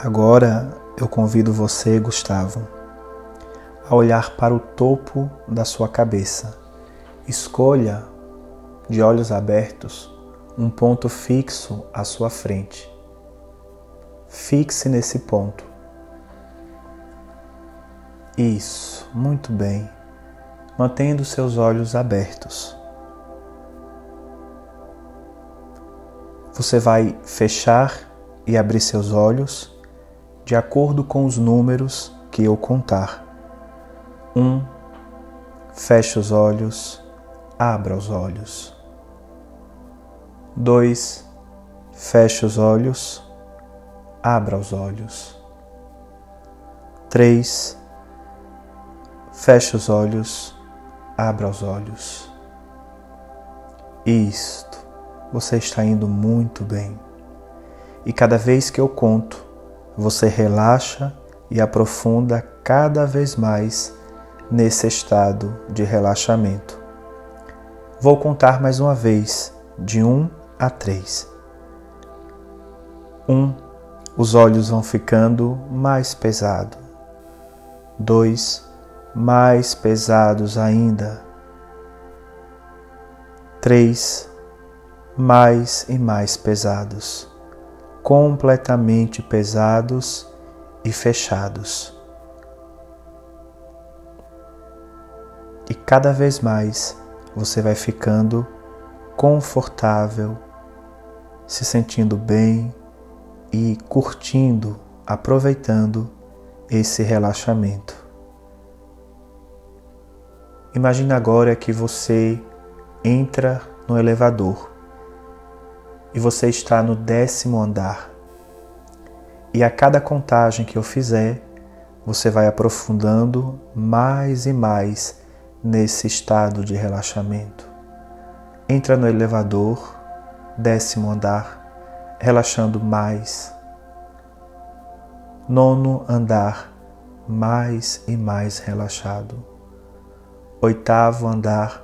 Agora eu convido você, Gustavo, a olhar para o topo da sua cabeça. Escolha, de olhos abertos, um ponto fixo à sua frente. Fixe nesse ponto. Isso, muito bem. Mantendo seus olhos abertos. Você vai fechar e abrir seus olhos de acordo com os números que eu contar. Um, feche os olhos, abra os olhos. Dois, feche os olhos, abra os olhos. Três, feche os olhos, abra os olhos. Isto, você está indo muito bem. E cada vez que eu conto, você relaxa e aprofunda cada vez mais nesse estado de relaxamento. Vou contar mais uma vez, de 1 um a 3. 1. Um, os olhos vão ficando mais pesados. 2. Mais pesados ainda. 3. Mais e mais pesados completamente pesados e fechados. E cada vez mais você vai ficando confortável, se sentindo bem e curtindo, aproveitando esse relaxamento. Imagine agora que você entra no elevador e você está no décimo andar. E a cada contagem que eu fizer, você vai aprofundando mais e mais nesse estado de relaxamento. Entra no elevador, décimo andar, relaxando mais. Nono andar, mais e mais relaxado. Oitavo andar,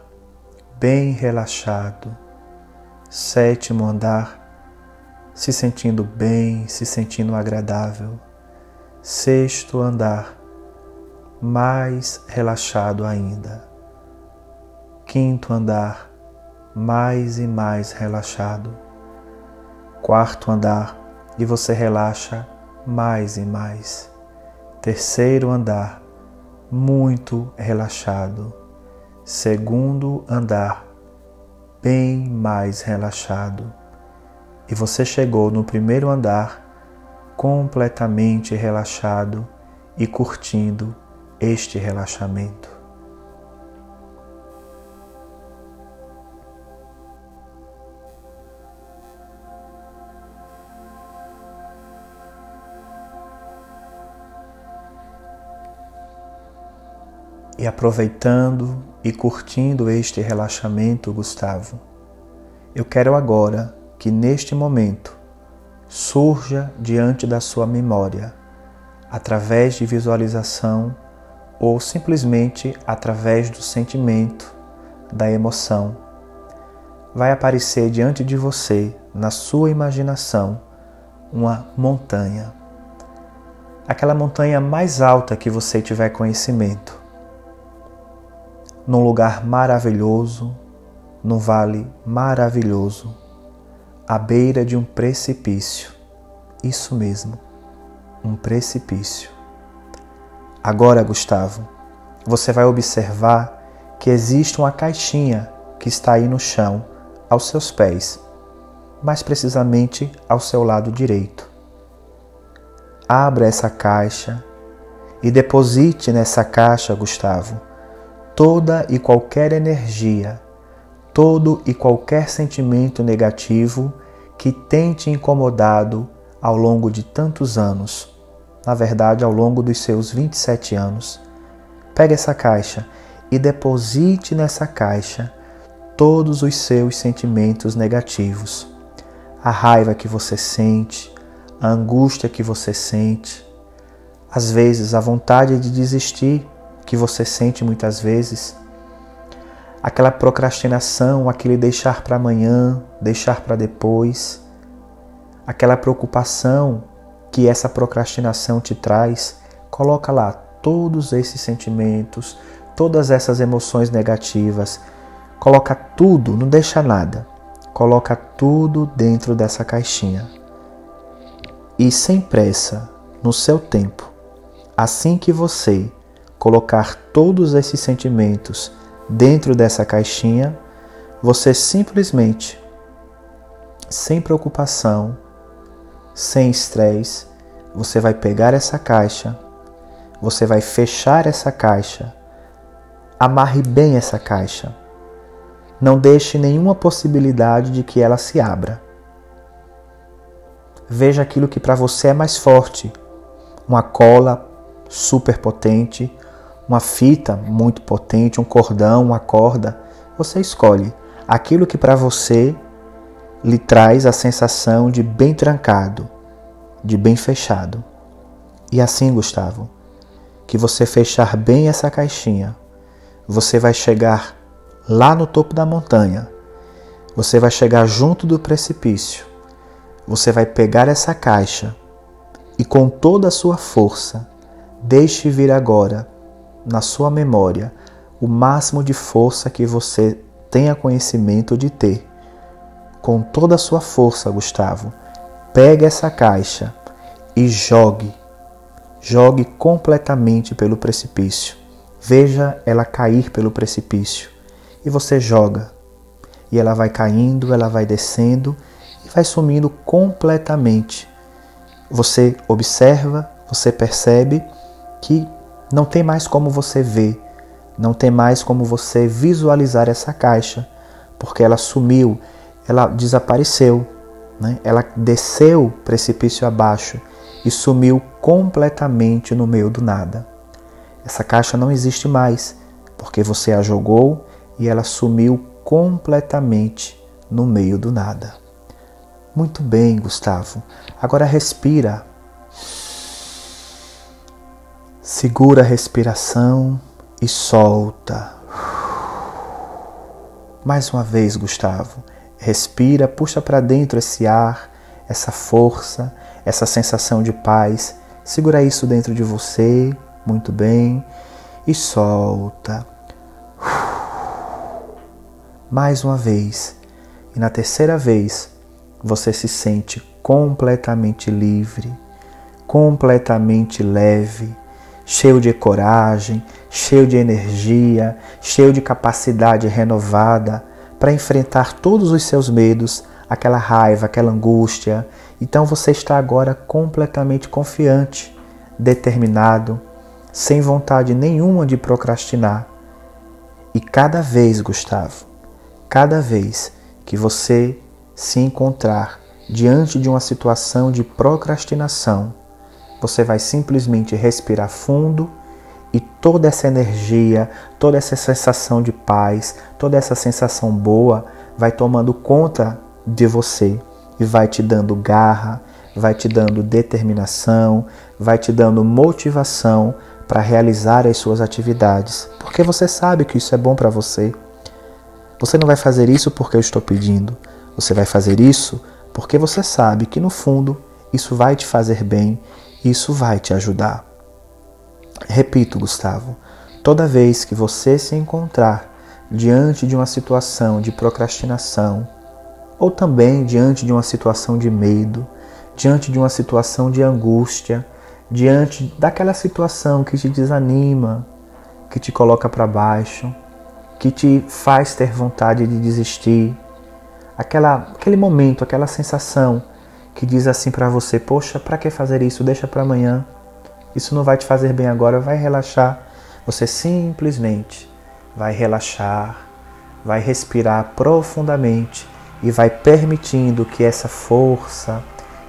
bem relaxado sétimo andar, se sentindo bem, se sentindo agradável. Sexto andar, mais relaxado ainda. Quinto andar, mais e mais relaxado. Quarto andar, e você relaxa mais e mais. Terceiro andar, muito relaxado. Segundo andar, bem mais relaxado. E você chegou no primeiro andar completamente relaxado e curtindo este relaxamento. E aproveitando e curtindo este relaxamento, Gustavo, eu quero agora que neste momento surja diante da sua memória, através de visualização ou simplesmente através do sentimento, da emoção, vai aparecer diante de você, na sua imaginação, uma montanha. Aquela montanha mais alta que você tiver conhecimento num lugar maravilhoso, num vale maravilhoso, à beira de um precipício. Isso mesmo, um precipício. Agora, Gustavo, você vai observar que existe uma caixinha que está aí no chão, aos seus pés, mais precisamente ao seu lado direito. Abra essa caixa e deposite nessa caixa, Gustavo, toda e qualquer energia, todo e qualquer sentimento negativo que tem te incomodado ao longo de tantos anos, na verdade, ao longo dos seus 27 anos. Pegue essa caixa e deposite nessa caixa todos os seus sentimentos negativos. A raiva que você sente, a angústia que você sente, às vezes a vontade de desistir que você sente muitas vezes, aquela procrastinação, aquele deixar para amanhã, deixar para depois, aquela preocupação que essa procrastinação te traz, coloca lá todos esses sentimentos, todas essas emoções negativas, coloca tudo, não deixa nada. Coloca tudo dentro dessa caixinha. E sem pressa, no seu tempo, assim que você colocar todos esses sentimentos dentro dessa caixinha, você simplesmente, sem preocupação, sem estresse, você vai pegar essa caixa, você vai fechar essa caixa, amarre bem essa caixa. Não deixe nenhuma possibilidade de que ela se abra. Veja aquilo que para você é mais forte. Uma cola super potente, uma fita muito potente, um cordão, uma corda. Você escolhe aquilo que para você lhe traz a sensação de bem trancado, de bem fechado. E assim, Gustavo, que você fechar bem essa caixinha, você vai chegar lá no topo da montanha. Você vai chegar junto do precipício. Você vai pegar essa caixa e com toda a sua força, deixe vir agora na sua memória o máximo de força que você tenha conhecimento de ter com toda a sua força, Gustavo. Pegue essa caixa e jogue. Jogue completamente pelo precipício. Veja ela cair pelo precipício. E você joga. E ela vai caindo, ela vai descendo e vai sumindo completamente. Você observa, você percebe que não tem mais como você ver, não tem mais como você visualizar essa caixa, porque ela sumiu, ela desapareceu, né? ela desceu precipício abaixo e sumiu completamente no meio do nada. Essa caixa não existe mais, porque você a jogou e ela sumiu completamente no meio do nada. Muito bem, Gustavo. Agora respira. Segura a respiração e solta. Mais uma vez, Gustavo. Respira, puxa para dentro esse ar, essa força, essa sensação de paz. Segura isso dentro de você, muito bem, e solta. Mais uma vez. E na terceira vez, você se sente completamente livre, completamente leve, cheio de coragem, cheio de energia, cheio de capacidade renovada para enfrentar todos os seus medos, aquela raiva, aquela angústia. Então você está agora completamente confiante, determinado, sem vontade nenhuma de procrastinar. E cada vez, Gustavo, cada vez que você se encontrar diante de uma situação de procrastinação, você vai simplesmente respirar fundo e toda essa energia, toda essa sensação de paz, toda essa sensação boa vai tomando conta de você e vai te dando garra, vai te dando determinação, vai te dando motivação para realizar as suas atividades, porque você sabe que isso é bom para você. Você não vai fazer isso porque eu estou pedindo, você vai fazer isso porque você sabe que no fundo isso vai te fazer bem, isso vai te ajudar. Repito, Gustavo, toda vez que você se encontrar diante de uma situação de procrastinação, ou também diante de uma situação de medo, diante de uma situação de angústia, diante daquela situação que te desanima, que te coloca para baixo, que te faz ter vontade de desistir, aquela, aquele momento, aquela sensação que diz assim para você: Poxa, para que fazer isso? Deixa para amanhã. Isso não vai te fazer bem agora, vai relaxar. Você simplesmente vai relaxar, vai respirar profundamente e vai permitindo que essa força,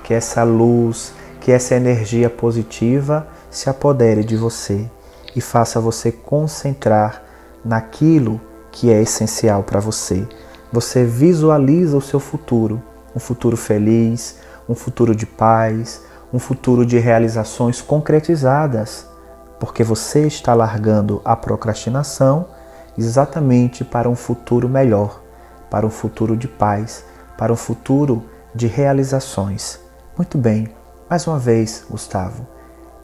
que essa luz, que essa energia positiva se apodere de você e faça você concentrar naquilo que é essencial para você. Você visualiza o seu futuro, um futuro feliz, um futuro de paz, um futuro de realizações concretizadas, porque você está largando a procrastinação exatamente para um futuro melhor, para um futuro de paz, para um futuro de realizações. Muito bem, Mais uma vez, Gustavo.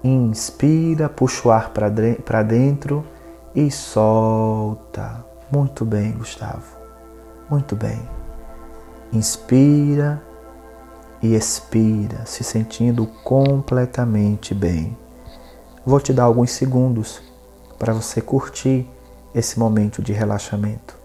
Inspira, puxa o ar para dentro e solta. Muito bem, Gustavo. Muito bem. Inspira e expira, se sentindo completamente bem. Vou te dar alguns segundos para você curtir esse momento de relaxamento.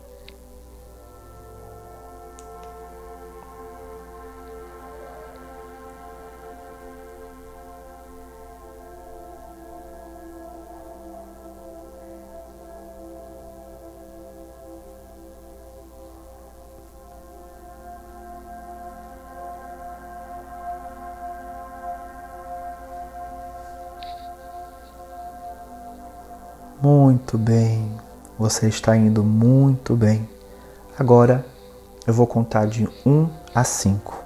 Muito bem, você está indo muito bem. Agora eu vou contar de 1 a 5.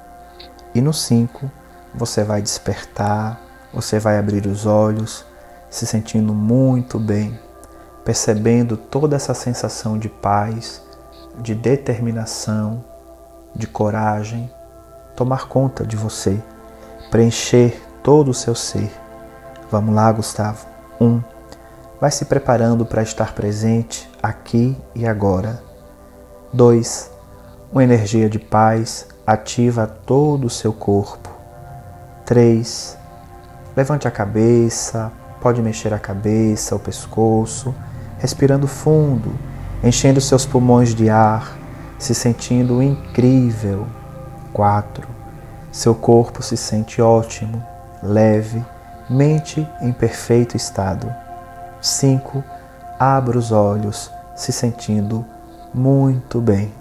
E no 5 você vai despertar, você vai abrir os olhos, se sentindo muito bem, percebendo toda essa sensação de paz, de determinação, de coragem, tomar conta de você, preencher todo o seu ser. Vamos lá, Gustavo. Um, vai se preparando para estar presente aqui e agora. 2. Uma energia de paz ativa todo o seu corpo. 3. Levante a cabeça, pode mexer a cabeça, o pescoço, respirando fundo, enchendo seus pulmões de ar, se sentindo incrível. 4. Seu corpo se sente ótimo, leve, mente em perfeito estado. 5. Abra os olhos, se sentindo muito bem.